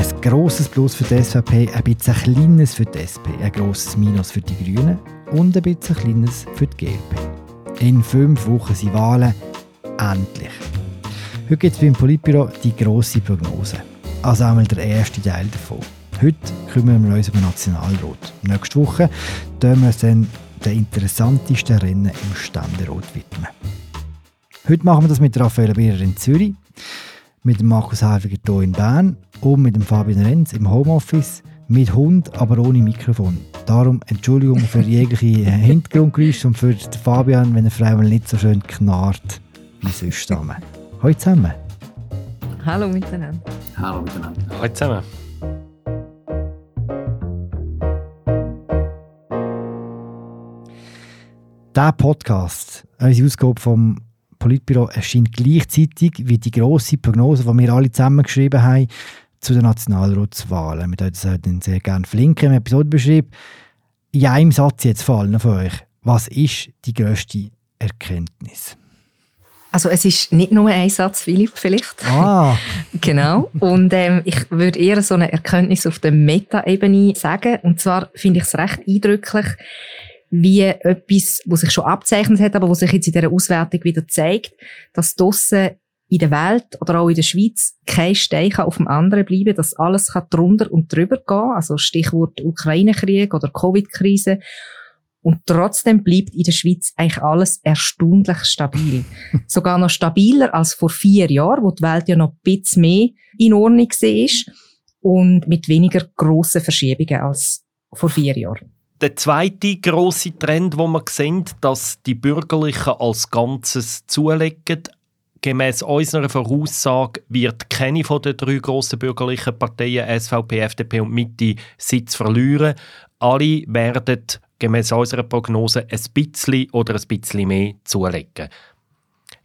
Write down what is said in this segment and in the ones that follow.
Ein grosses Plus für die SVP, ein bisschen ein kleines für die SP, ein grosses Minus für die Grünen und ein bisschen ein kleines für die GLP. In fünf Wochen sind Wahlen. Endlich. Heute gibt es beim Politbüro die grosse Prognose. Also einmal der erste Teil davon. Heute kümmern wir uns um den Nationalrat. Nächste Woche tun wir uns dann den interessantesten Rennen im Ständerat widmen. Heute machen wir das mit Raphael Bierer in Zürich, mit Markus Häfiger hier in Bern und mit dem Fabian Renz im Homeoffice, mit Hund, aber ohne Mikrofon. Darum Entschuldigung für jegliche Hintergrundgeräusche und für Fabian, wenn er Frau nicht so schön knarrt wie sonst. Hallo zusammen. Hallo miteinander. Hallo miteinander. Hallo zusammen. Dieser Podcast, unsere Ausgabe vom Politbüro, erscheint gleichzeitig wie die grosse Prognose, die wir alle zusammen geschrieben haben, zu den Nationalratswahlen. Wir das sehr gerne verlinken im Episodenbeschrieb. In einem Satz jetzt fallen von euch. Was ist die grösste Erkenntnis? Also es ist nicht nur ein Satz, Philipp, vielleicht. Ah. genau. Und ähm, ich würde eher so eine Erkenntnis auf der Meta-Ebene sagen. Und zwar finde ich es recht eindrücklich, wie etwas, was sich schon abzeichnet hat, aber was sich jetzt in dieser Auswertung wieder zeigt, dass draussen in der Welt oder auch in der Schweiz kein Stein auf dem anderen bleiben, dass alles kann drunter und drüber gehen, also Stichwort Ukraine-Krieg oder Covid-Krise. Und trotzdem bleibt in der Schweiz eigentlich alles erstaunlich stabil. Sogar noch stabiler als vor vier Jahren, wo die Welt ja noch ein bisschen mehr in Ordnung war und mit weniger grossen Verschiebungen als vor vier Jahren. Der zweite große Trend, wo wir sehen, dass die Bürgerlichen als Ganzes zulegen. Gemäss unserer Voraussage wird keine von den drei grossen bürgerlichen Parteien SVP, FDP und Mitte Sitz verlieren. Alle werden gemäß unserer Prognose ein bisschen oder ein bisschen mehr zulegen.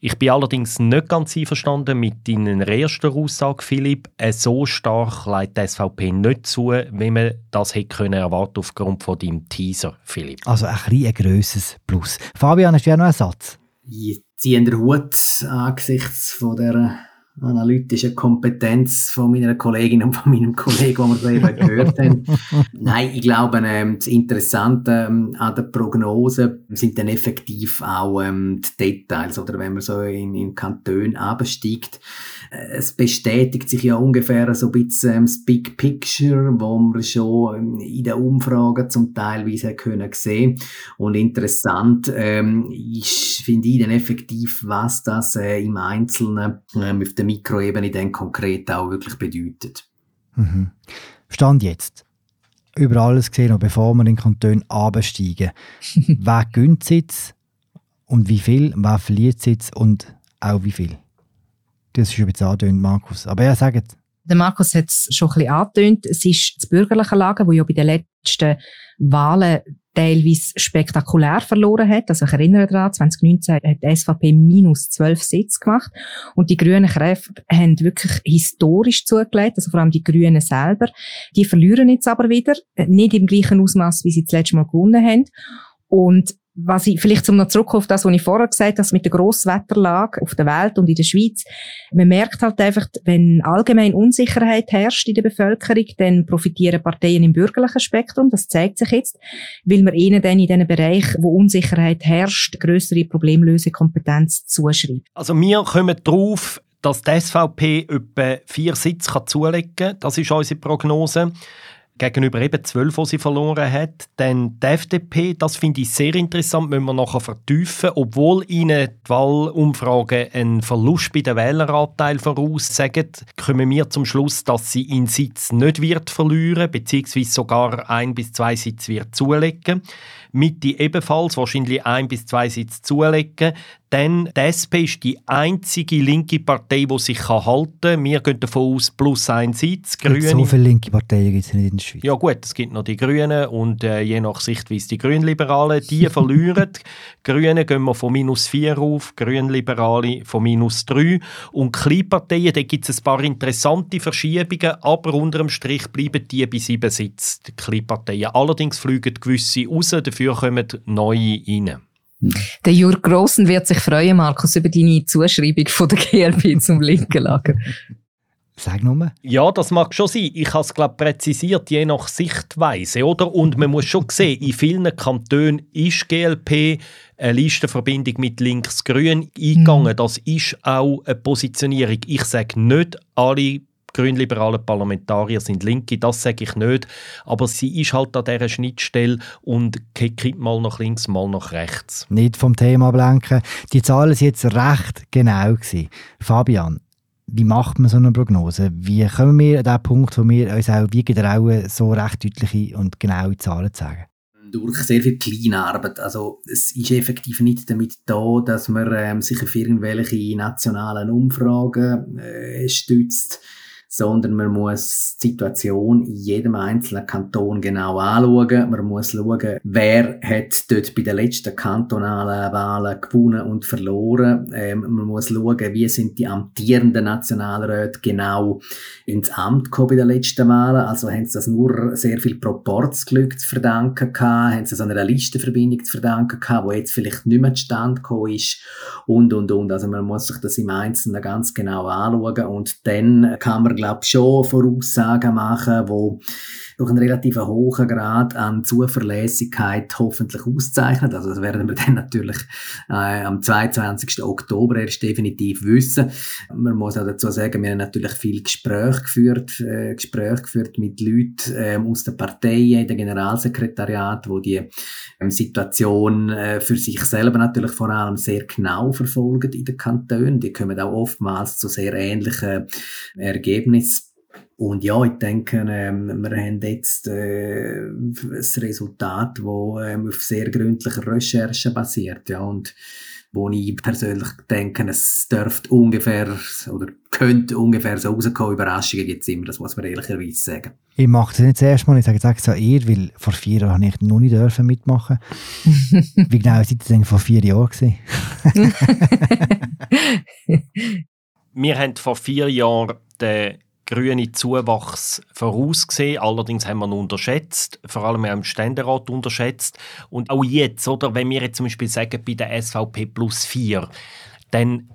Ich bin allerdings nicht ganz einverstanden mit deiner ersten Aussage, Philipp. Äh, so stark leitet die SVP nicht zu, wie man das hätte können erwarten aufgrund von deinem Teaser, Philipp. Also ein, ein grosses Plus. Fabian, hast du ja noch einen Satz? Ich ziehe den Hut angesichts von der analytische Kompetenz von meiner Kollegin und von meinem Kollegen, die wir eben gehört haben. Nein, ich glaube, ähm, das Interessante ähm, an der Prognose sind dann effektiv auch ähm, die Details, oder wenn man so in, in Kanton absteigt. Es bestätigt sich ja ungefähr so ein bisschen das Big Picture, wo wir schon ähm, in den Umfragen zum Teilweise können sehen. Und interessant ähm, ist, finde ich dann effektiv, was das äh, im Einzelnen ähm, auf der Mikroebene dann konkret auch wirklich bedeutet. Mhm. Stand jetzt. Über alles gesehen, noch bevor wir in den Kanton absteigen. wer gönnt Sitz und wie viel? Wer verliert Sitz und auch wie viel? Das ist bisschen angetönt, Markus. Aber ja, sagt. Der Markus hat es schon ein bisschen angetönt. Es ist das bürgerliche Lager, wo ja bei den letzten Wahlen teilweise spektakulär verloren hat. Also ich erinnere daran, 2019 hat die SVP minus 12 Sitze gemacht und die grünen Kräfte haben wirklich historisch zugelegt, also vor allem die Grünen selber. Die verlieren jetzt aber wieder, nicht im gleichen Ausmaß, wie sie das letzte Mal gewonnen haben. Und was ich, vielleicht zum noch zurück auf das, was ich vorher gesagt habe, mit der Grosswetterlage auf der Welt und in der Schweiz. Man merkt halt einfach, wenn allgemein Unsicherheit herrscht in der Bevölkerung, dann profitieren Parteien im bürgerlichen Spektrum. Das zeigt sich jetzt, weil man ihnen dann in diesen Bereich, wo Unsicherheit herrscht, größere Problemlösekompetenz zuschreibt. Also wir kommen drauf, dass die SVP etwa vier Sitze zulegen kann. Das ist unsere Prognose gegenüber eben zwölf, die sie verloren hat. Dann die FDP, das finde ich sehr interessant, müssen wir nachher vertiefen. Obwohl ihnen die Wahlumfragen einen Verlust bei den Wähleranteil voraussagen, kommen wir zum Schluss, dass sie in Sitz nicht wird verlieren, beziehungsweise sogar ein bis zwei Sitze wird zulegen. Mitte ebenfalls wahrscheinlich ein bis zwei Sitze zulegen. Dann die SP ist die einzige linke Partei, die sich halten kann. Wir gehen davon aus, plus ein Sitz. Grüne. So viele linke Parteien gibt es nicht in der Schweiz. Ja gut, es gibt noch die Grünen und äh, je nach Sichtweise die Grünliberalen. Die verlieren. Grüne gehen wir von minus 4 auf, Grünliberale von minus 3. Und Kleinparteien, da gibt es ein paar interessante Verschiebungen, aber unter dem Strich bleiben die bei sieben Sitzen, die Kleinparteien. Allerdings fliegen gewisse raus, dafür kommen neue rein. Der Jürg Grossen wird sich freuen, Markus, über deine Zuschreibung von der GLP zum linken Lager. Sag nur. Ja, das mag schon sein. Ich habe es, glaube präzisiert, je nach Sichtweise, oder? Und man muss schon sehen, in vielen Kantonen ist GLP eine Listenverbindung mit Links-Grün eingegangen. Mhm. Das ist auch eine Positionierung. Ich sage nicht, alle grünliberalen Parlamentarier sind Linke, das sage ich nicht. Aber sie ist halt an dieser Schnittstelle und kippt mal nach links, mal nach rechts. Nicht vom Thema ablenken. Die Zahlen waren jetzt recht genau. Gewesen. Fabian, wie macht man so eine Prognose? Wie kommen wir an den Punkt, wo wir uns auch wie getrauen, so recht deutliche und genaue Zahlen zu sagen? durch sehr viel Kleinarbeit. Also es ist effektiv nicht damit da, dass man ähm, sich auf irgendwelche nationalen Umfragen äh, stützt, sondern man muss die Situation in jedem einzelnen Kanton genau anschauen. Man muss schauen, wer hat dort bei den letzten kantonalen Wahlen gewonnen und verloren. Ähm, man muss schauen, wie sind die amtierenden Nationalräte genau ins Amt gekommen bei den letzten Wahlen. Also haben sie das nur sehr viel Proportsglück zu verdanken gehabt, haben sie es an einer Listenverbindung zu verdanken gehabt, wo jetzt vielleicht nicht mehr zustande gekommen ist und, und, und. Also man muss sich das im Einzelnen ganz genau anschauen und dann kann man, glaube ich, schon Voraussagen machen, wo durch einen relativ hohen Grad an Zuverlässigkeit hoffentlich auszeichnet. Also das werden wir dann natürlich äh, am 22. Oktober erst definitiv wissen. Man muss auch dazu sagen, wir haben natürlich viel Gespräche geführt, äh, Gespräche geführt mit Leuten äh, aus den Parteien, den Generalsekretariat, wo die ähm, Situation äh, für sich selber natürlich vor allem sehr genau verfolgen in den Kantonen. Die kommen auch oftmals zu sehr ähnlichen Ergebnissen. Und ja, ich denke, ähm, wir haben jetzt äh, ein Resultat, das ähm, auf sehr gründlicher Recherche basiert. Ja, und wo ich persönlich denke, es dürfte ungefähr oder könnte ungefähr so rauskommen. Überraschungen gibt es immer, das muss man ehrlicherweise sagen. Ich mache das nicht das erste Mal, ich sage jetzt extra ihr, weil vor vier Jahren habe ich noch nicht dürfen mitmachen. Wie genau seid ihr denn vor vier Jahren gewesen? wir haben vor vier Jahren den grüne Zuwachs vorausgesehen. Allerdings haben wir ihn unterschätzt, vor allem im Ständerat unterschätzt. Und auch jetzt, oder, wenn wir jetzt zum Beispiel sagen, bei der SVP plus 4, dann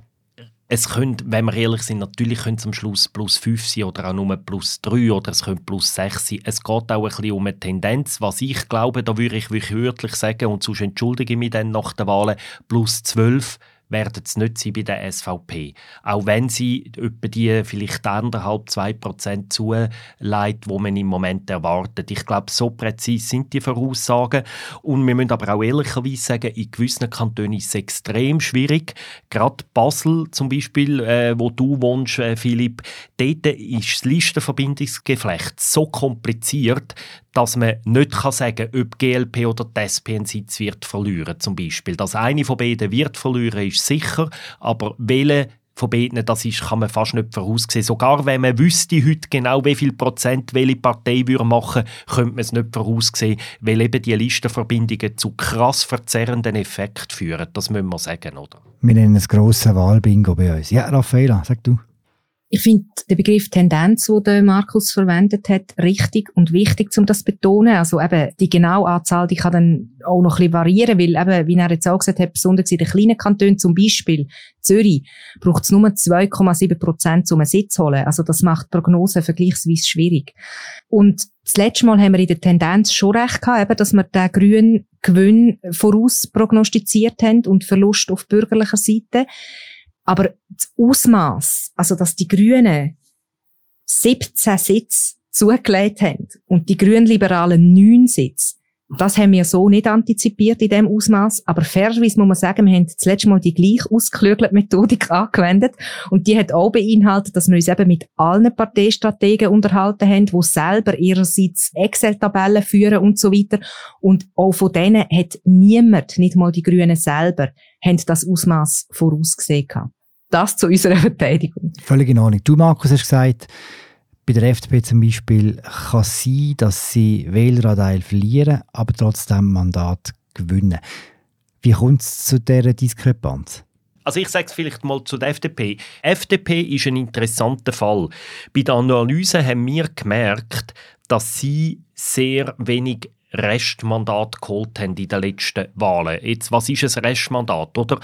es könnte, wenn wir ehrlich sind, natürlich könnte am Schluss plus 5 sein oder auch nur plus 3 oder es könnte plus 6 sein. Es geht auch ein bisschen um eine Tendenz. Was ich glaube, da würde ich wirklich wörtlich sagen, und sonst entschuldige ich mich dann nach der Wahl, plus 12 werden es nicht sein bei der SVP. Auch wenn sie etwa die vielleicht anderthalb, zwei Prozent zuleitet, wo man im Moment erwartet. Ich glaube, so präzise sind die Voraussagen. Und wir müssen aber auch ehrlicherweise sagen, in gewissen Kantonen ist es extrem schwierig. Gerade Basel zum Beispiel, äh, wo du wohnst, äh, Philipp, dort ist das Listenverbindungsgeflecht so kompliziert, dass man nicht sagen kann, ob GLP oder die SP einen Sitz wird verlieren zum Beispiel. Dass eine von beiden wird verlieren, ist sicher, aber welche von beiden, das ist, kann man fast nicht voraussehen. Sogar wenn man wüsste heute genau, wie viel Prozent welche Partei würde machen, könnte man es nicht voraussehen, weil eben die Listenverbindungen zu krass verzerrenden Effekten führen. Das müssen wir sagen, oder? Wir nennen es grosse Wahlbingo bei uns. Ja, Raffaela, sag du. Ich finde den Begriff Tendenz, den Markus verwendet hat, richtig und wichtig, um das zu betonen. Also eben die genaue Anzahl, die kann dann auch noch ein bisschen variieren, weil eben, wie er jetzt auch gesagt hat, besonders in den kleinen Kantonen, zum Beispiel Zürich, braucht es nur 2,7 Prozent, um einen Sitz zu holen. Also das macht Prognosen vergleichsweise schwierig. Und das letzte Mal haben wir in der Tendenz schon recht gehabt, eben, dass wir den grünen Gewinn voraus prognostiziert haben und Verlust auf bürgerlicher Seite. Aber das Ausmaß, also dass die Grünen 17 Sitze zugelegt haben und die Grünliberalen 9 Sitze, das haben wir so nicht antizipiert in dem Ausmaß. Aber fairerweise muss man sagen, wir haben das letzte Mal die gleich ausgeklügelte Methodik angewendet. Und die hat auch beinhaltet, dass wir uns eben mit allen Parteistrategen unterhalten haben, die selber ihrerseits Excel-Tabellen führen und so weiter. Und auch von denen hat niemand, nicht mal die Grünen selber, haben das Ausmaß vorausgesehen gehabt. Das zu unserer Verteidigung. Völlig in Ordnung. Du, Markus, hast gesagt, bei der FDP zum Beispiel kann es sein, dass sie Wähleranteil verlieren, aber trotzdem Mandat gewinnen. Wie kommt es zu dieser Diskrepanz? Also ich sage es vielleicht mal zu der FDP. FDP ist ein interessanter Fall. Bei der Analyse haben wir gemerkt, dass sie sehr wenig Restmandat geholt haben in den letzten Wahlen. Jetzt, was ist ein Restmandat? Oder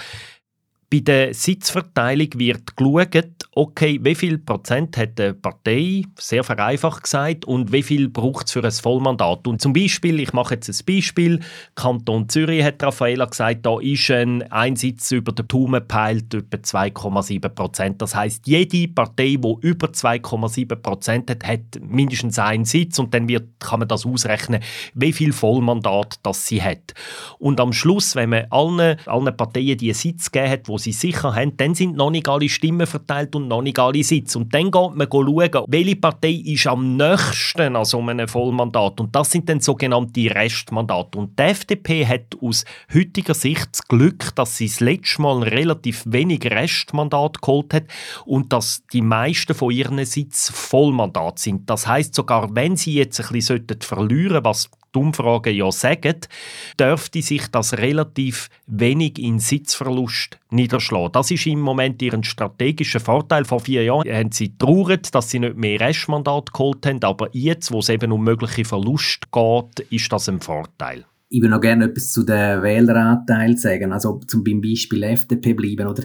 Bei der Sitzverteilung wird geschaut, okay, wie viel Prozent hat eine Partei, sehr vereinfacht gesagt, und wie viel braucht es für ein Vollmandat. Und zum Beispiel, ich mache jetzt ein Beispiel, Kanton Zürich hat Raffaella gesagt, da ist ein Einsitz über den Daumen peilt etwa 2,7 Prozent. Das heißt, jede Partei, die über 2,7 Prozent hat, hat mindestens einen Sitz und dann wird, kann man das ausrechnen, wie viel Vollmandat das sie hat. Und am Schluss, wenn man allen, allen Parteien die Sitz gegeben hat, wo sie sicher haben, dann sind noch nicht alle Stimmen verteilt und noch nicht alle Sitze. Und dann geht man schauen, welche Partei ist am nächsten an so einem Vollmandat. Und das sind dann sogenannte Restmandate. Und die FDP hat aus heutiger Sicht das Glück, dass sie das letzte Mal relativ wenig Restmandat geholt hat und dass die meisten von ihren Sitzen Vollmandat sind. Das heißt sogar, wenn sie jetzt ein bisschen verlieren sollten, was die Umfragen ja sagen, dürfte sich das relativ wenig in Sitzverlust niederschlagen. Das ist im Moment ihren strategischen Vorteil. Vor vier Jahren haben sie traurig, dass sie nicht mehr Restmandat geholt haben, aber jetzt, wo es eben um mögliche Verluste geht, ist das ein Vorteil. Ich würde noch gerne etwas zu den Wähleranteil sagen, also zum Beispiel FDP bleiben, oder?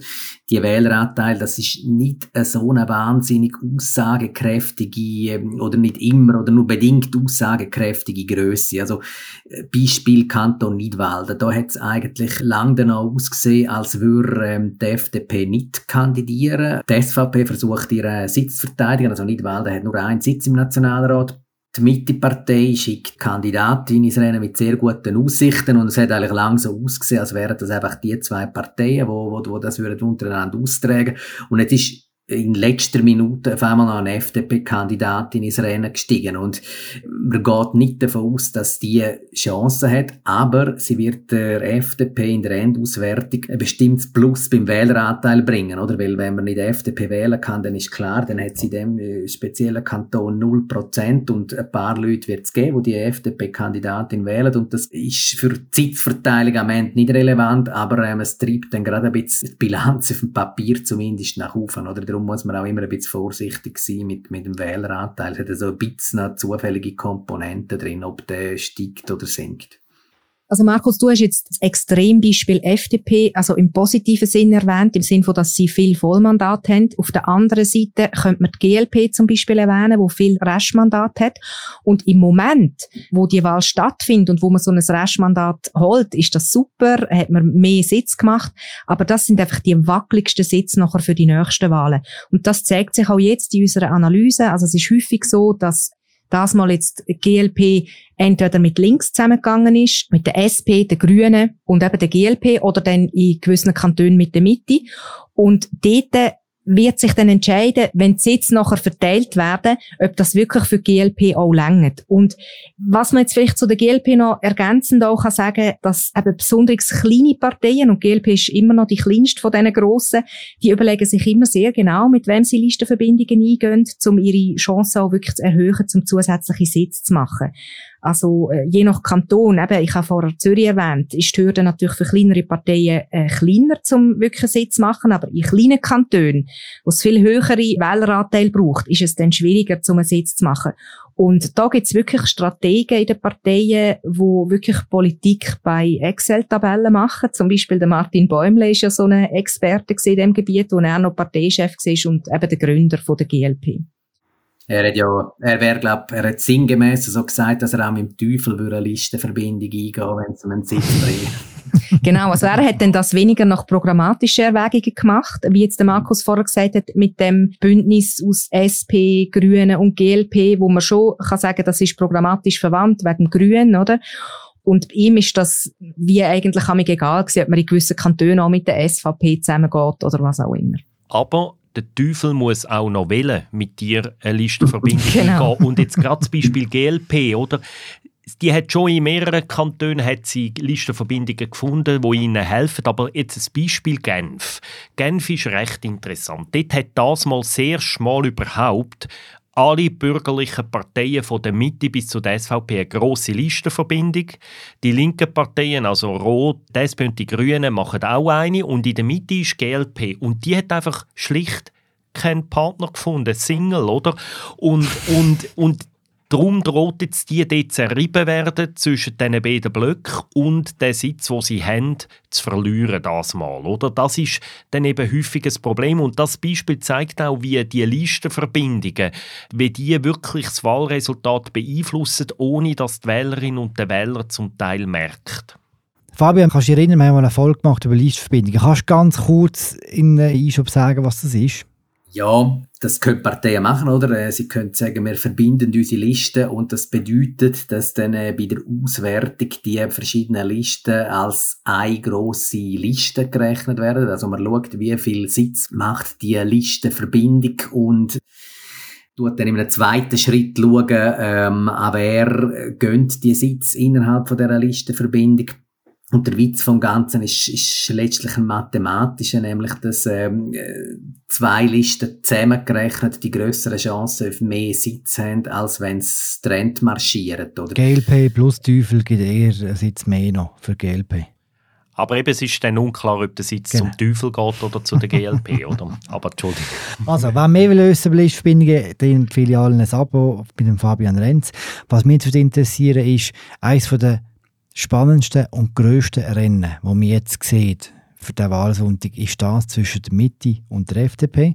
Die Wähleranteil, das ist nicht so eine wahnsinnig aussagekräftige, ähm, oder nicht immer, oder nur bedingt aussagekräftige Größe. Also, äh, Beispiel Kanton Nidwalden. Da hat es eigentlich lang danach ausgesehen, als würde ähm, die FDP nicht kandidieren. Die SVP versucht ihren Sitz zu verteidigen, also Nidwalden hat nur einen Sitz im Nationalrat die Mitte-Partei schickt Kandidatin ins Rennen mit sehr guten Aussichten und es hat eigentlich lang so ausgesehen, als wären das einfach die zwei Parteien, wo, wo, wo das würden untereinander austragen. Und jetzt ist in letzter Minute auf einmal noch eine FDP-Kandidatin ins Rennen gestiegen. Und man geht nicht davon aus, dass die Chancen hat, aber sie wird der FDP in der Endauswertung ein bestimmtes Plus beim Wähleranteil bringen, oder? Weil wenn man nicht FDP wählen kann, dann ist klar, dann hat sie in dem äh, speziellen Kanton 0% und ein paar Leute wird es geben, die die FDP-Kandidatin wählen und das ist für die Zeitverteilung am Ende nicht relevant, aber ähm, es treibt dann gerade ein bisschen die Bilanz auf dem Papier zumindest nach oben, oder? Darum muss man auch immer ein bisschen vorsichtig sein mit, mit dem Wähleranteil. Es hat so ein bisschen zufällige Komponente drin, ob der steigt oder sinkt. Also Markus, du hast jetzt das Extrembeispiel FDP, also im positiven Sinn erwähnt, im Sinn von, dass sie viel Vollmandat haben. Auf der anderen Seite könnte man die GLP zum Beispiel erwähnen, wo viel Restmandat hat. Und im Moment, wo die Wahl stattfindet und wo man so ein Restmandat holt, ist das super, hat man mehr Sitz gemacht. Aber das sind einfach die wackeligsten Sitze nachher für die nächsten Wahlen. Und das zeigt sich auch jetzt in unserer Analyse. Also es ist häufig so, dass das mal jetzt GLP entweder mit links zusammengegangen ist, mit der SP, der Grünen und eben der GLP oder dann in gewissen Kantonen mit der Mitte. Und dort wird sich dann entscheiden, wenn die Sitze nachher verteilt werden, ob das wirklich für GLP auch längert. Und was man jetzt vielleicht zu der GLP noch ergänzend auch kann sagen, dass eben besonders kleine Parteien, und GLP ist immer noch die kleinste von diesen grossen, die überlegen sich immer sehr genau, mit wem sie Listenverbindungen eingehen, um ihre Chancen auch wirklich zu erhöhen, um zusätzliche Sitze zu machen. Also äh, je nach Kanton, eben, ich habe vorher Zürich erwähnt, ist die Hürde natürlich für kleinere Parteien äh, kleiner, um wirklich einen Sitz zu machen, aber in kleinen Kantonen, wo es viel höhere Wähleranteil braucht, ist es dann schwieriger, um einen Sitz zu machen. Und da gibt es wirklich Strategen in den Parteien, wo wirklich Politik bei Excel-Tabellen machen. Zum Beispiel der Martin Bäumle ist ja so ein Experte in dem Gebiet, wo er noch Parteichef war und eben der Gründer von der GLP. Er hat ja, er wäre, glaub, er hat sinngemäß so gesagt, dass er auch mit dem Teufel würde eine Listenverbindung eingehen, wenn es um einen Sitz bringt. genau, also er hat dann das weniger nach programmatischen Erwägungen gemacht, wie jetzt der Markus vorher gesagt hat, mit dem Bündnis aus SP, Grünen und GLP, wo man schon kann sagen, das ist programmatisch verwandt wegen Grünen, oder? Und ihm ist das wie eigentlich egal gewesen, ob man in gewissen Kantonen auch mit der SVP zusammengeht oder was auch immer. Aber der Teufel muss auch noch wählen, mit dir eine Listenverbindung genau. Und jetzt gerade das Beispiel GLP, oder? Die hat schon in mehreren Kantonen hat sie Listenverbindungen gefunden, die ihnen helfen. Aber jetzt ein Beispiel Genf. Genf ist recht interessant. Dort hat das mal sehr schmal überhaupt alle bürgerlichen Parteien von der Mitte bis zu der SVP eine grosse Listenverbindung. Die linken Parteien, also Rot, die SP und die Grünen, machen auch eine. Und in der Mitte ist GLP. Und die hat einfach schlicht keinen Partner gefunden, Single, oder? Und, und, und Darum droht jetzt die dort zerrieben werden zwischen diesen beiden Blöcken und den Sitz, wo sie haben, zu verlieren das Mal. Oder? Das ist dann eben häufig ein Problem und das Beispiel zeigt auch, wie die Listenverbindungen, wie die wirklich das Wahlresultat beeinflussen, ohne dass die Wählerinnen und der Wähler zum Teil merkt. Fabian, kannst du dich erinnern, wir haben mal eine Folge gemacht über Listenverbindungen. Kannst du ganz kurz in Einschub sagen, was das ist? Ja, das können Parteien machen, oder? Äh, sie können sagen, wir verbinden unsere Listen und das bedeutet, dass dann äh, bei der Auswertung die verschiedenen Listen als eine grosse Liste gerechnet werden. Also man schaut, wie viel Sitz macht die Listenverbindung und tut dann in einem zweiten Schritt schauen, ähm, an wer gönnt die Sitz innerhalb von dieser Listenverbindung. Und der Witz vom Ganzen ist, ist letztlich ein mathematischer, nämlich dass ähm, zwei Listen zusammengerechnet die größere Chance auf mehr Sitz haben, als wenn es Trend marschiert. Oder? GLP plus Teufel gibt eher einen Sitz mehr noch für GLP. Aber eben, es ist dann unklar, ob der Sitz genau. zum Teufel geht oder zu der GLP, oder? Aber Entschuldigung. Also, wenn mehr will wissen will, Verbindungen, dann Filialen ein Abo bei dem Fabian Renz. Was mich interessiert, ist eines der spannendsten und grössten Rennen, das wir jetzt sehen für den Wahlsonntag, ist das zwischen der Mitte und der FDP.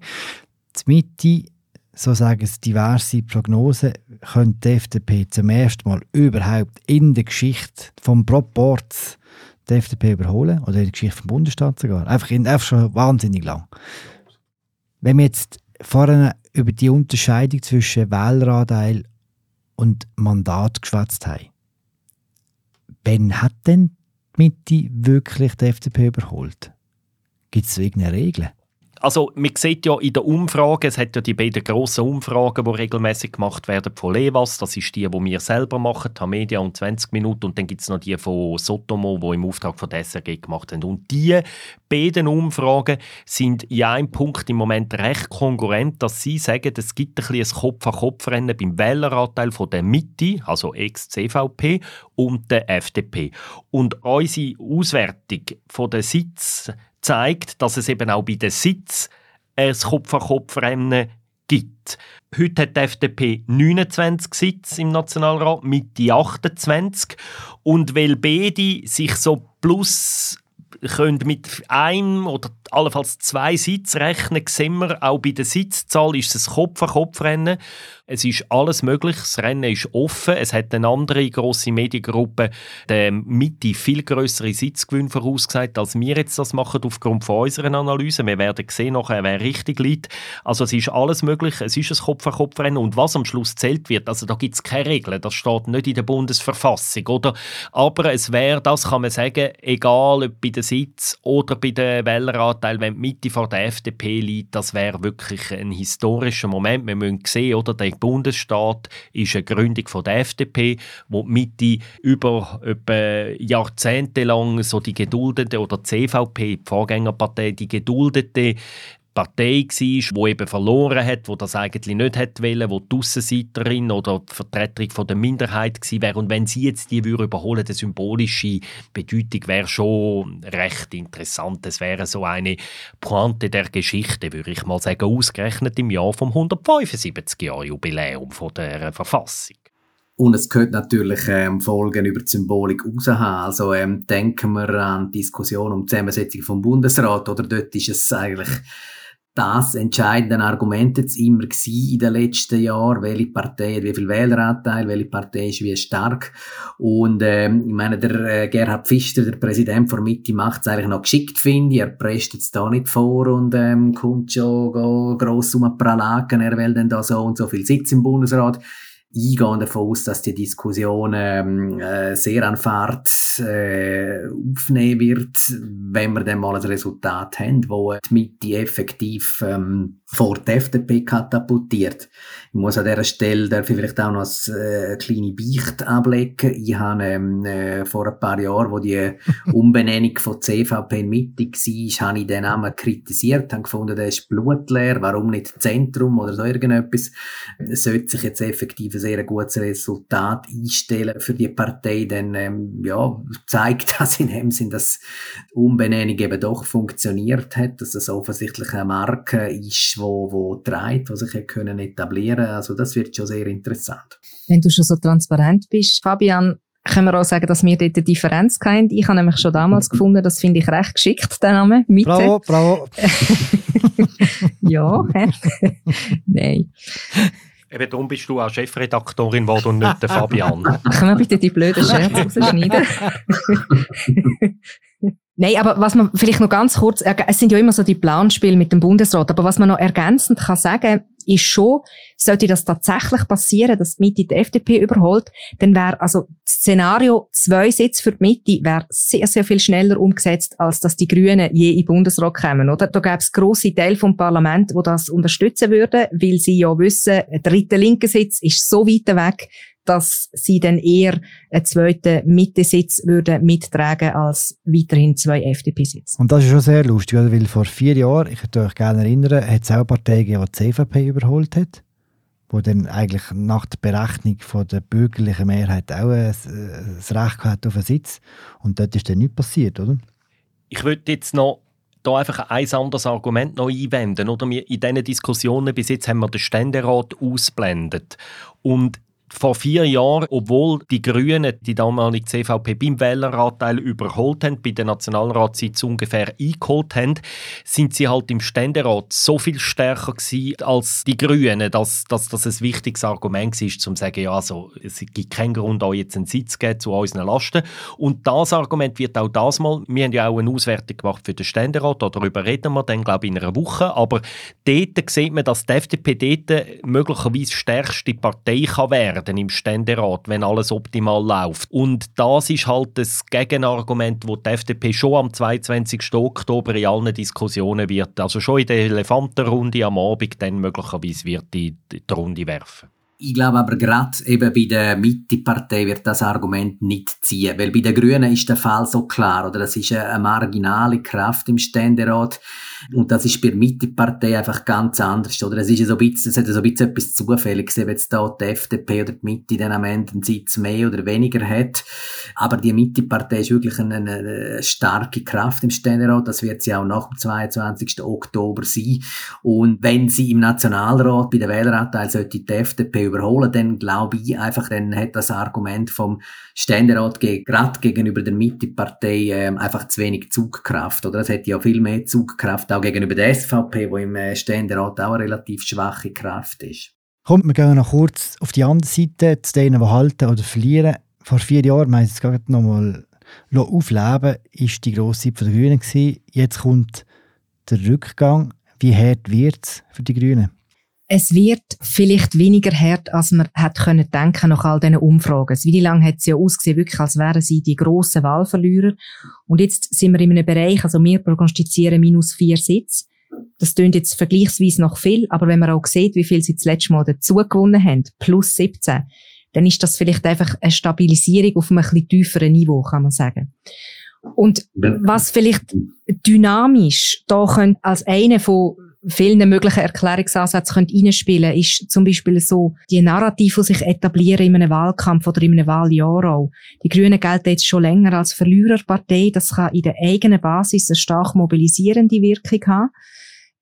Die Mitte, so sagen es diverse Prognosen, könnte die FDP zum ersten Mal überhaupt in der Geschichte vom Proports die FDP überholen oder in der Geschichte vom Bundesstaat sogar. Einfach, in, einfach schon wahnsinnig lang. Wenn wir jetzt vorhin über die Unterscheidung zwischen Wähleranteil und Mandat geschwätzt haben, Wann hat denn die Mitte wirklich die FDP überholt? Gibt es irgendeine Regel? Also man sieht ja in der Umfrage, es hat ja die beiden grossen Umfragen, die regelmäßig gemacht werden von Levas, das ist die, die wir selber machen, Tamedia und 20 Minuten und dann gibt es noch die von Sotomo, die im Auftrag von der SRG gemacht haben. Und die beiden Umfragen sind in einem Punkt im Moment recht konkurrent, dass sie sagen, es gibt ein, ein Kopf-an-Kopf-Rennen beim Wähleranteil von der Mitte, also ex-CVP, und der FDP. Und unsere Auswertung von den Sitzen zeigt, dass es eben auch bei den Sitz ein Kopf-an-Kopf-Rennen gibt. Heute hat die FDP 29 Sitze im Nationalrat, Mitte 28. Und weil beide sich so plus können mit einem oder allenfalls zwei Sitzen rechnen, sehen wir, auch bei der Sitzzahl ist es Kopf-an-Kopf-Rennen. Es ist alles möglich, das Rennen ist offen. Es hat eine andere grosse Mediengruppe der Mitte viel größere Sitzgewinn vorausgesagt, als wir jetzt das machen aufgrund von unserer Analyse. Wir werden sehen nachher, wer richtig liegt. Also es ist alles möglich, es ist ein Kopf-an-Kopf-Rennen und was am Schluss zählt wird, also da gibt es keine Regeln, das steht nicht in der Bundesverfassung, oder? Aber es wäre, das kann man sagen, egal ob bei den Sitz oder bei den Wähleranteil, wenn die Mitte vor der FDP liegt, das wäre wirklich ein historischer Moment. Wir müssen sehen, oder? Der Bundesstaat ist eine Gründung von der FDP, wo die Mitte über etwa jahrzehntelang so die geduldete oder die CVP, die Vorgängerpartei, die geduldete Partei war, die eben verloren hat, wo das eigentlich nicht hätte wollen, wo die Aussenseiterin oder die Vertreterin von der Minderheit gewesen wäre. Und wenn sie jetzt die würde überholen, die symbolische Bedeutung wäre schon recht interessant. Es wäre so eine Pointe der Geschichte, würde ich mal sagen, ausgerechnet im Jahr vom 175 Jahr Jubiläum von der Verfassung. Und es gehört natürlich ähm, Folgen über die Symbolik raus Also ähm, denken wir an die Diskussion um die Zusammensetzung vom Bundesrat, oder dort ist es eigentlich das entscheidende Argument jetzt immer in den letzten Jahren, welche Partei hat wie viel Wähleranteil, welche Partei ist wie stark. Und ähm, ich meine, der äh, Gerhard Pfister, der Präsident von Mitte, macht es eigentlich noch geschickt, finde ich. Er presst jetzt da nicht vor und ähm, kommt schon gross um Pralaken, er will dann da so und so viel Sitz im Bundesrat eingehen davon aus, dass die Diskussion ähm, äh, sehr an Fahrt äh, aufnehmen wird, wenn wir dann mal ein Resultat haben, wo die Mitte effektiv ähm, vor die FDP katapultiert. Ich muss an dieser Stelle darf ich vielleicht auch noch eine äh, kleine Beicht ablegen. Ich habe ähm, äh, vor ein paar Jahren, wo die Umbenennung von CVP in Mitte war, habe ich den Namen kritisiert, habe gefunden, der ist blutleer, warum nicht Zentrum oder so irgendetwas. Es sollte sich jetzt effektiv ein sehr gutes Resultat einstellen für die Partei, denn ähm, ja, zeigt das in dem Sinn, dass die Umbenennung eben doch funktioniert hat, dass das offensichtlich eine Marke ist, ist, wo, wo treibt, wo sich können etablieren Also das wird schon sehr interessant. Wenn du schon so transparent bist, Fabian, können wir auch sagen, dass wir dort eine Differenz haben. Ich habe nämlich schon damals gefunden, das finde ich recht geschickt, der Name. Mitte. Bravo, bravo. ja, nein. Eben darum bist du auch Chefredaktorin geworden und nicht der Fabian. Können wir bitte die blöden Scherze rausschneiden? Nein, aber was man vielleicht noch ganz kurz, es sind ja immer so die Planspiele mit dem Bundesrat, aber was man noch ergänzend kann sagen, ist schon, sollte das tatsächlich passieren, dass die Mitte die FDP überholt, dann wäre also das Szenario zwei Sitze für die Mitte wäre sehr, sehr viel schneller umgesetzt, als dass die Grünen je in den Bundesrat kommen, oder? Da gäbe es grosse Teile vom Parlament, wo das unterstützen würden, weil sie ja wissen, der dritte linke Sitz ist so weit weg, dass sie dann eher einen zweiten Mittesitz würden mittragen als weiterhin zwei FDP-Sitze. Und das ist schon sehr lustig, weil vor vier Jahren, ich möchte euch gerne erinnern, hat es auch Partei gegeben, die CVP überholt hat, wo dann eigentlich nach der Berechnung von der bürgerlichen Mehrheit auch ein, ein Recht hat auf einen Sitz. Und dort ist dann nichts passiert, oder? Ich würde jetzt noch da einfach ein anderes Argument noch einwenden. Oder? in diesen Diskussionen bis jetzt haben wir den Ständerat ausblendet. Und vor vier Jahren, obwohl die Grünen die damalige CVP beim Wähleranteil überholt haben, bei der Nationalratssitz ungefähr eingeholt haben, sind sie halt im Ständerat so viel stärker gewesen als die Grünen, dass, dass das ein wichtiges Argument war, um zu sagen, ja, also, es gibt keinen Grund, euch jetzt einen Sitz zu geben zu unseren Lasten. Und das Argument wird auch das mal, wir haben ja auch eine Auswertung gemacht für den Ständerat, darüber reden wir dann, glaube ich, in einer Woche, aber dort sieht man, dass die FDP dort möglicherweise stärkste Partei kann werden werden im Ständerat, wenn alles optimal läuft. Und das ist halt das Gegenargument, wo die FDP schon am 22. Oktober in allen Diskussionen wird, also schon in der Elefantenrunde am Abend dann möglicherweise wird die, die Runde werfen. Ich glaube aber gerade eben bei der Mitte-Partei wird das Argument nicht ziehen, weil bei den Grünen ist der Fall so klar, oder das ist eine marginale Kraft im Ständerat und das ist bei der Mitte-Partei einfach ganz anders, oder? Es ist so ein bisschen, es hat so ein bisschen etwas Zufälliges, wenn jetzt da die FDP oder die Mitte dann am Ende einen Sitz mehr oder weniger hat, aber die Mitte-Partei ist wirklich eine, eine, starke Kraft im Ständerat, das wird sie auch nach dem 22. Oktober sein und wenn sie im Nationalrat bei der Wähleranteil sollte die FDP überholen, dann glaube ich einfach, dann hat das Argument vom Ständerat ge gerade gegenüber der Mitte-Partei ähm, einfach zu wenig Zugkraft. Oder es hätte ja viel mehr Zugkraft auch gegenüber der SVP, wo im äh, Ständerat auch eine relativ schwache Kraft ist. Kommt, wir gehen noch kurz auf die andere Seite, zu denen, die halten oder verlieren. Vor vier Jahren, wir haben es gerade noch mal aufleben, ist die grosse Zeit der Grünen. Jetzt kommt der Rückgang. Wie hart wird es für die Grünen? Es wird vielleicht weniger hart, als man hätte können denken nach all diesen Umfragen. Wie lange hat es ja ausgesehen, wirklich, als wären sie die grossen Wahlverlierer. Und jetzt sind wir in einem Bereich, also wir prognostizieren minus vier Sitze. Das klingt jetzt vergleichsweise noch viel, aber wenn man auch sieht, wie viel sie das letzte Mal dazu gewonnen haben, plus 17, dann ist das vielleicht einfach eine Stabilisierung auf einem etwas tieferen Niveau, kann man sagen. Und was vielleicht dynamisch da könnte als eine von vielen möglichen Erklärungsansätzen können reinspielen ist zum Beispiel so die Narrative, die sich etablieren in einem Wahlkampf oder in einem Wahljahr auch. Die Grünen gelten jetzt schon länger als Verliererpartei. Das kann in der eigenen Basis eine stark mobilisierende Wirkung haben.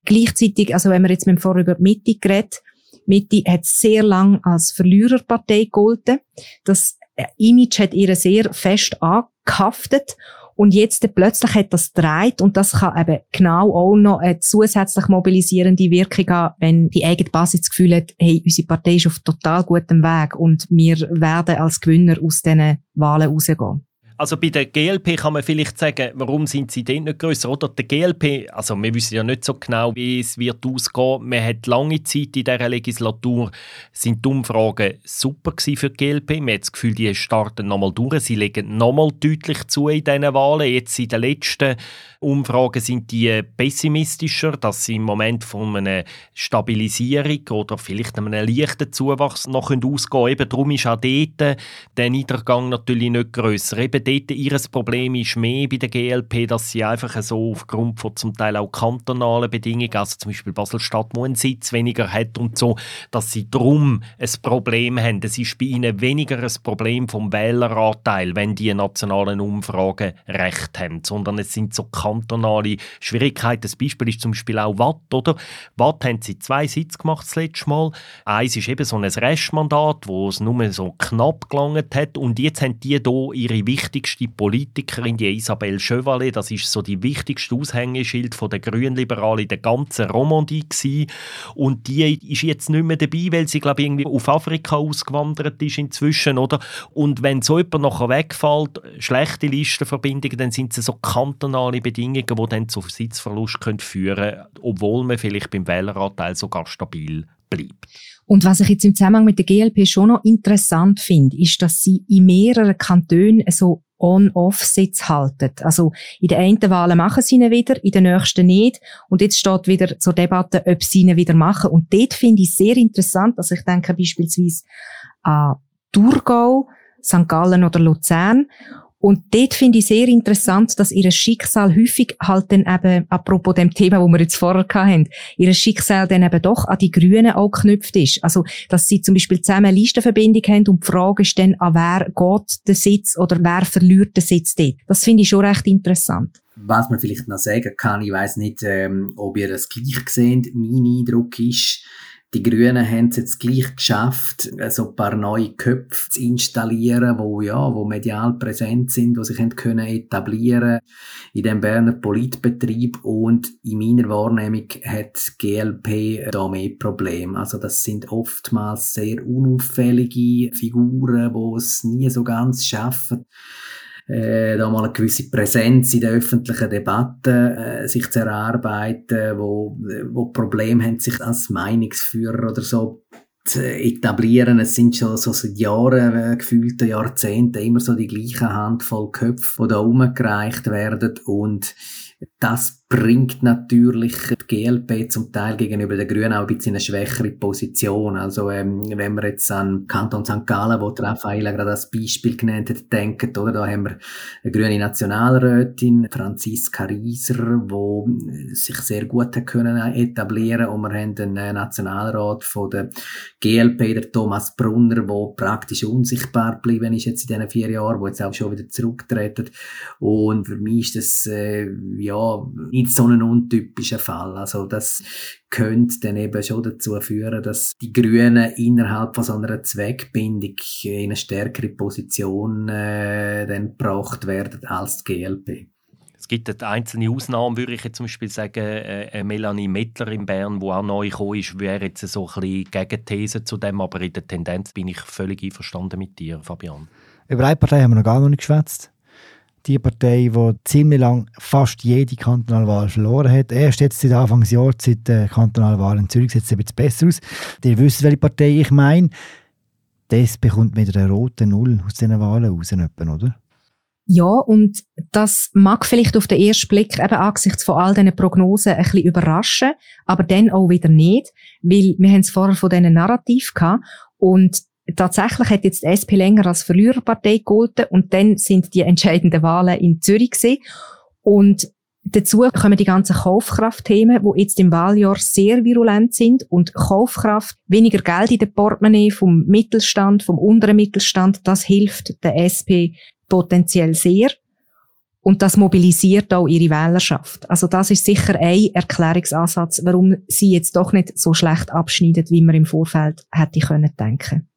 Gleichzeitig, also wenn wir jetzt mit dem Vorher über Mitte geredet, Mitte hat sehr lang als Verliererpartei gegolten. Das Image hat ihr sehr fest angehaftet und jetzt plötzlich hat das dreht und das kann eben genau auch noch eine zusätzlich mobilisierende Wirkung haben, wenn die eigene Basis das Gefühl hat, hey, unsere Partei ist auf total gutem Weg und wir werden als Gewinner aus diesen Wahlen rausgehen. Also bei der GLP kann man vielleicht sagen, warum sind sie dort nicht grösser? Oder der GLP, also wir wissen ja nicht so genau, wie es wird ausgehen. Man hat lange Zeit in dieser Legislatur sind die Umfragen super für die GLP. Man hat das Gefühl, die starten nochmal durch. Sie legen nochmal deutlich zu in diesen Wahlen. Jetzt in den letzten Umfragen sind die pessimistischer, dass sie im Moment von einer Stabilisierung oder vielleicht einem leichten Zuwachs noch ausgehen können. Eben darum ist auch dort der Niedergang natürlich nicht grösser. Eben dort ihr Problem ist mehr bei der GLP, dass sie einfach so aufgrund von zum Teil auch kantonalen Bedingungen, also zum Beispiel Basel-Stadt, wo einen Sitz weniger hat und so, dass sie darum ein Problem haben. Es ist bei ihnen weniger ein Problem vom Wähleranteil, wenn die nationalen Umfragen recht haben, sondern es sind so kantonale Schwierigkeiten. Das Beispiel ist zum Beispiel auch Watt, oder? Watt haben sie zwei Sitze gemacht das letzte Mal. Eins ist eben so ein Restmandat, wo es nur so knapp gelangt hat und jetzt haben die hier ihre wichtigste Politikerin, die Isabelle Chevalier, das ist so die wichtigste Aushängeschild von der Grünliberalen in der ganzen Romandie gewesen. und die ist jetzt nicht mehr dabei, weil sie glaube irgendwie auf Afrika ausgewandert ist inzwischen, oder? Und wenn so jemand nachher wegfällt, schlechte Listenverbindungen, dann sind es so kantonale Bedingungen, die dann zu Sitzverlust führen können, obwohl man vielleicht beim Wähleranteil sogar stabil bleibt. Und was ich jetzt im Zusammenhang mit der GLP schon noch interessant finde, ist, dass sie in mehreren Kantonen so On-Off-Sitz halten. Also in den einen Wahlen machen sie ihn wieder, in den nächsten nicht. Und jetzt steht wieder zur Debatte, ob sie ihn wieder machen. Und dort finde ich sehr interessant, also ich denke beispielsweise an Thurgau, St. Gallen oder Luzern. Und dort finde ich sehr interessant, dass ihr Schicksal häufig halt dann eben, apropos dem Thema, wo wir jetzt vorher hatten, ihr Schicksal dann eben doch an die Grünen auch geknüpft ist. Also, dass sie zum Beispiel zusammen eine Listenverbindung haben und die Frage ist dann, an wer geht der Sitz oder wer verliert den Sitz dort. Das finde ich schon recht interessant. Was man vielleicht noch sagen kann, ich weiß nicht, ähm, ob ihr das gleich seht. Mein Eindruck ist, die Grünen haben es jetzt gleich geschafft, so ein paar neue Köpfe zu installieren, wo, ja, wo medial präsent sind, wo sich haben können etablieren in dem Berner Politbetrieb und in meiner Wahrnehmung hat die GLP da mehr Probleme. Also das sind oftmals sehr unauffällige Figuren, die es nie so ganz schaffen, äh, da mal eine gewisse Präsenz in der öffentlichen Debatte äh, sich zu erarbeiten, wo, wo Probleme haben, sich als Meinungsführer oder so zu etablieren. Es sind schon so seit Jahren, äh, gefühlte Jahrzehnte immer so die gleichen Handvoll Köpfe, die da umgereicht werden und das bringt natürlich die GLP zum Teil gegenüber den Grünen auch ein bisschen eine schwächere Position. Also ähm, wenn wir jetzt an Kanton St. Gallen, wo Raffaella gerade als Beispiel genannt hat, denken, oder, da haben wir eine grüne Nationalrätin, Franziska Rieser, wo sich sehr gut hat können etablieren und wir haben einen Nationalrat von der GLP, der Thomas Brunner, wo praktisch unsichtbar geblieben ist jetzt in diesen vier Jahren, wo jetzt auch schon wieder zurücktreten. Und für mich ist das äh, ja nicht so ein untypischer Fall. Also das könnte dann eben schon dazu führen, dass die Grünen innerhalb von so einer Zweckbindung in eine stärkere Position äh, dann gebracht werden als die GLP. Es gibt einzelne Ausnahmen, würde ich jetzt zum Beispiel sagen, äh, Melanie Mettler in Bern, die auch neu gekommen ist, wäre jetzt so ein bisschen Gegenthese zu dem, aber in der Tendenz bin ich völlig einverstanden mit dir, Fabian. Über eine Partei haben wir noch gar nicht geschwätzt die Partei, die ziemlich lang fast jede kantonale Wahl verloren hat. Erst jetzt seit Anfangsjahr, seit der kantonalen Wahl in Zürich, sieht es ein bisschen besser aus. Ihr wisst, welche Partei ich meine. Das bekommt wieder eine rote Null aus diesen Wahlen raus, oder? Ja, und das mag vielleicht auf den ersten Blick eben angesichts von all diesen Prognosen ein bisschen überraschen, aber dann auch wieder nicht, weil wir haben es vorher von diesen Narrativ gehabt und tatsächlich hat jetzt die SP länger als Verliererpartei gegolten und dann sind die entscheidenden Wahlen in Zürich gewesen. Und dazu kommen die ganzen Kaufkraftthemen, die jetzt im Wahljahr sehr virulent sind und Kaufkraft, weniger Geld in der Portemonnaie vom Mittelstand, vom unteren Mittelstand, das hilft der SP potenziell sehr. Und das mobilisiert auch ihre Wählerschaft. Also das ist sicher ein Erklärungsansatz, warum sie jetzt doch nicht so schlecht abschneidet, wie man im Vorfeld hätte können denken.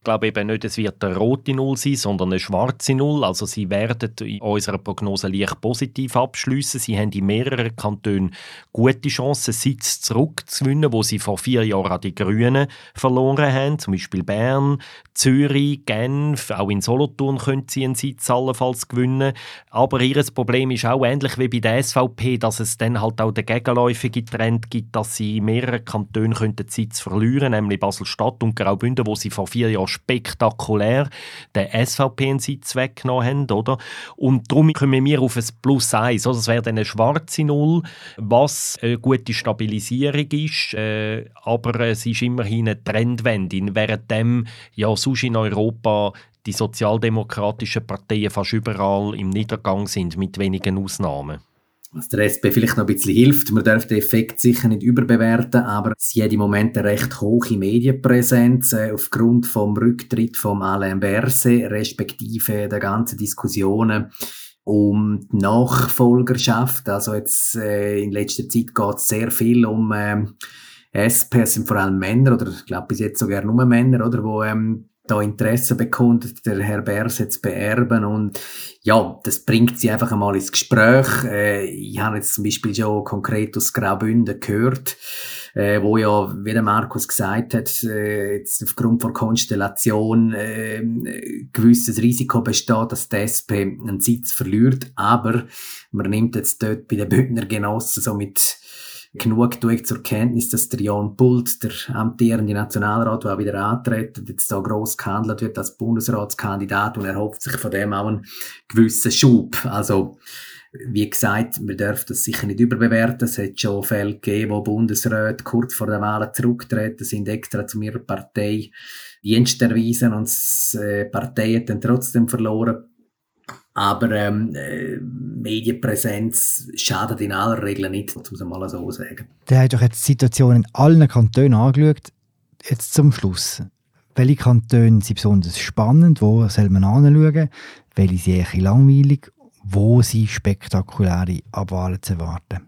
Ich glaube eben nicht, es wird eine rote Null sein, sondern eine schwarze Null. Also sie werden in unserer Prognose leicht positiv abschließen. Sie haben in mehreren Kantonen gute Chancen, Sitz zurückzugewinnen, wo sie vor vier Jahren an die Grünen verloren haben. Zum Beispiel Bern, Zürich, Genf, auch in Solothurn können sie einen Sitz allenfalls gewinnen. Aber ihr Problem ist auch ähnlich wie bei der SVP, dass es dann halt auch den gegenläufigen Trend gibt, dass sie in mehreren Kantonen Sitz verlieren, nämlich Basel-Stadt und Graubünden, wo sie vor vier Jahren spektakulär den SVP einen Sitz weggenommen haben, oder? Und darum kommen wir auf ein Plus 1. Also es wäre dann eine schwarze Null, was eine gute Stabilisierung ist, äh, aber es ist immerhin eine Trendwende. Währenddem ja sonst in Europa die sozialdemokratischen Parteien fast überall im Niedergang sind, mit wenigen Ausnahmen was der SP vielleicht noch ein bisschen hilft. Man darf den Effekt sicher nicht überbewerten, aber sie hat im Moment eine recht hohe Medienpräsenz äh, aufgrund vom Rücktritt von Alain Berset, respektive der ganzen Diskussionen um die Nachfolgerschaft. Also jetzt äh, in letzter Zeit geht es sehr viel um äh, SP, es sind vor allem Männer, oder ich glaube bis jetzt sogar nur Männer, oder, wo ähm, da Interesse bekundet, der Herr Berset zu beerben und ja, das bringt sie einfach einmal ins Gespräch. Äh, ich habe jetzt zum Beispiel schon konkret aus Graubünden gehört, äh, wo ja, wie der Markus gesagt hat, äh, jetzt aufgrund von Konstellation äh, gewisses Risiko besteht, dass die SP einen Sitz verliert, aber man nimmt jetzt dort bei den Bündner Genossen so genug ich zur Kenntnis, dass der Jan Pult, der amtierende Nationalrat, der auch wieder antritt, jetzt da gross gehandelt wird als Bundesratskandidat und er hofft sich von dem auch einen gewissen Schub. Also, wie gesagt, wir dürfen das sicher nicht überbewerten. Es hat schon Fälle gegeben, wo Bundesräte kurz vor der Wahl zurücktreten sind, extra zu ihrer Partei Dienst erwiesen und die äh, Partei hat dann trotzdem verloren. Aber ähm, äh, Medienpräsenz schadet in aller Regel nicht, um es mal so sagen. Der hat doch jetzt die Situation in allen Kantonen angeschaut. Jetzt zum Schluss. Welche Kantone sind besonders spannend? Wo soll man anschauen? Welche sind eher langweilig? Wo sind spektakuläre Abwahlen zu erwarten?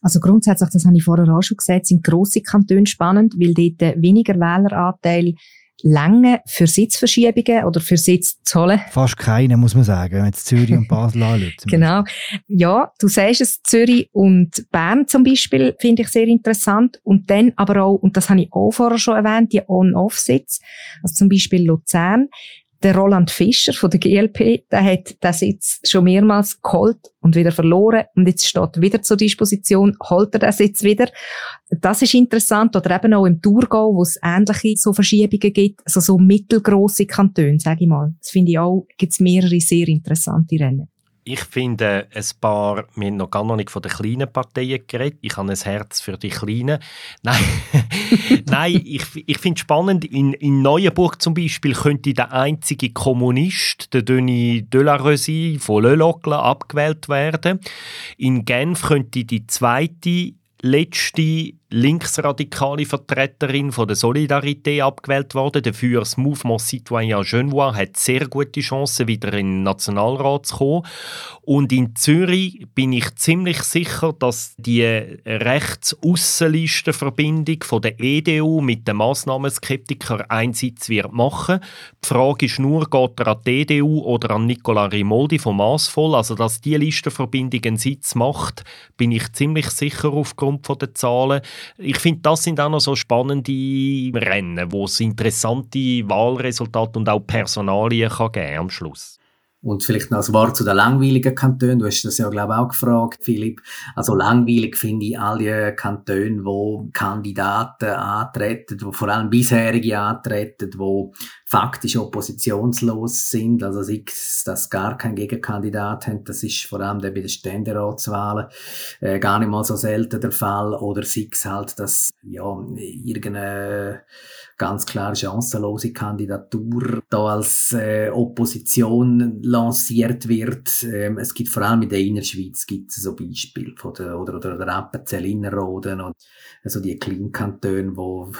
Also grundsätzlich, das habe ich vorher auch schon gesagt, sind grosse Kantone spannend, weil dort weniger Wähleranteil Länge für Sitzverschiebungen oder für Sitz zu holen? Fast keine, muss man sagen, wenn man jetzt Zürich und Basel anschaut. genau. Ja, du sagst es, Zürich und Bern zum Beispiel finde ich sehr interessant. Und dann aber auch, und das habe ich auch vorher schon erwähnt, die On-Off-Sitz. Also zum Beispiel Luzern der Roland Fischer von der GLP, der hat den Sitz schon mehrmals geholt und wieder verloren und jetzt steht er wieder zur Disposition, holt er den Sitz wieder. Das ist interessant. Oder eben auch im Thurgau, wo es ähnliche so Verschiebungen gibt, also so mittelgroße Kantone, sage ich mal. Das finde ich auch, gibt es mehrere sehr interessante Rennen. Ich finde ein paar, wir haben noch gar noch nicht von den kleinen Parteien geredet. Ich habe ein Herz für die Kleinen. Nein, Nein ich, ich finde es spannend. In, in Neuenburg zum Beispiel könnte der einzige Kommunist, der Denis Delarosy von Le Locle, abgewählt werden. In Genf könnte die zweite letzte linksradikale Vertreterin von der Solidarité abgewählt worden. Dafür das Mouvement Citoyen Genevois hat sehr gute Chancen, wieder in den Nationalrat zu kommen. Und in Zürich bin ich ziemlich sicher, dass die Rechts-Aussenlistenverbindung von der EDU mit den Massnahmenskeptikern einen Sitz wird machen. Die Frage ist nur, geht er an die EDU oder an Nicola Rimoldi vom Massvoll? Also, dass die Listenverbindung einen Sitz macht, bin ich ziemlich sicher aufgrund der Zahlen. Ich finde, das sind auch noch so spannende Rennen, wo es interessante Wahlresultate und auch Personalien kann geben am Schluss. Und vielleicht noch ein Wort zu den langweiligen Kantonen. Du hast das ja, glaube ich, auch gefragt, Philipp. Also langweilig finde ich alle Kantone, wo Kandidaten antreten, wo vor allem bisherige antreten, wo faktisch oppositionslos sind. Also sei es, dass gar kein Gegenkandidat haben. Das ist vor allem bei den Ständeratswahlen äh, gar nicht mal so selten der Fall. Oder sei es halt, dass ja, irgendeine ganz klar chancenlose Kandidatur da als äh, Opposition lanciert wird. Ähm, es gibt vor allem in der Innerschweiz gibt es so Beispiele von der, oder, oder der Appenzell Innerrhoden und also die Kleinkantone, wo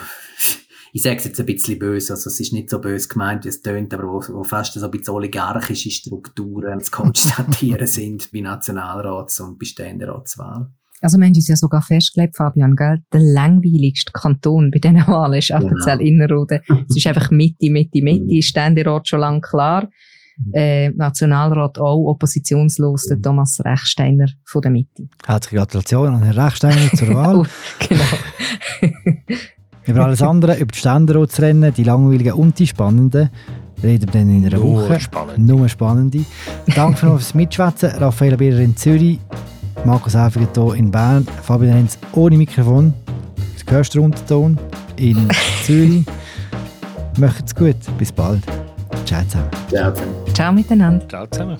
ich sage es jetzt ein bisschen böse, also es ist nicht so böse gemeint, wie es tönt, aber wo, wo fast so ein bisschen oligarchische Strukturen zu konstatieren sind bei Nationalrats- und bei Ständeratswahlen. Also wir haben uns ja sogar festgelegt, Fabian, gell? der langweiligste Kanton bei diesen Wahlen ist Appenzell genau. Innerrhoden. es ist einfach Mitte, Mitte, Mitte, mhm. Ständerat schon lang klar. Mhm. Äh, Nationalrat auch, oppositionslos, der Thomas Rechsteiner von der Mitte. Herzliche Gratulation an Herrn Rechsteiner zur Wahl. oh, genau. über alles andere, über die Ständeratsrennen, die langweiligen und die spannenden, reden wir dann in einer Nur Woche. Spannend. Nur spannende. Danke fürs Mitschwätzen. Raphael Bierer in Zürich. Markus Häfiger hier in Bern, Fabian Hens ohne Mikrofon, du hörst den Unterton in Zürich. Macht's gut, bis bald. Ciao zusammen. Ciao zusammen. Ciao miteinander. Ciao zusammen.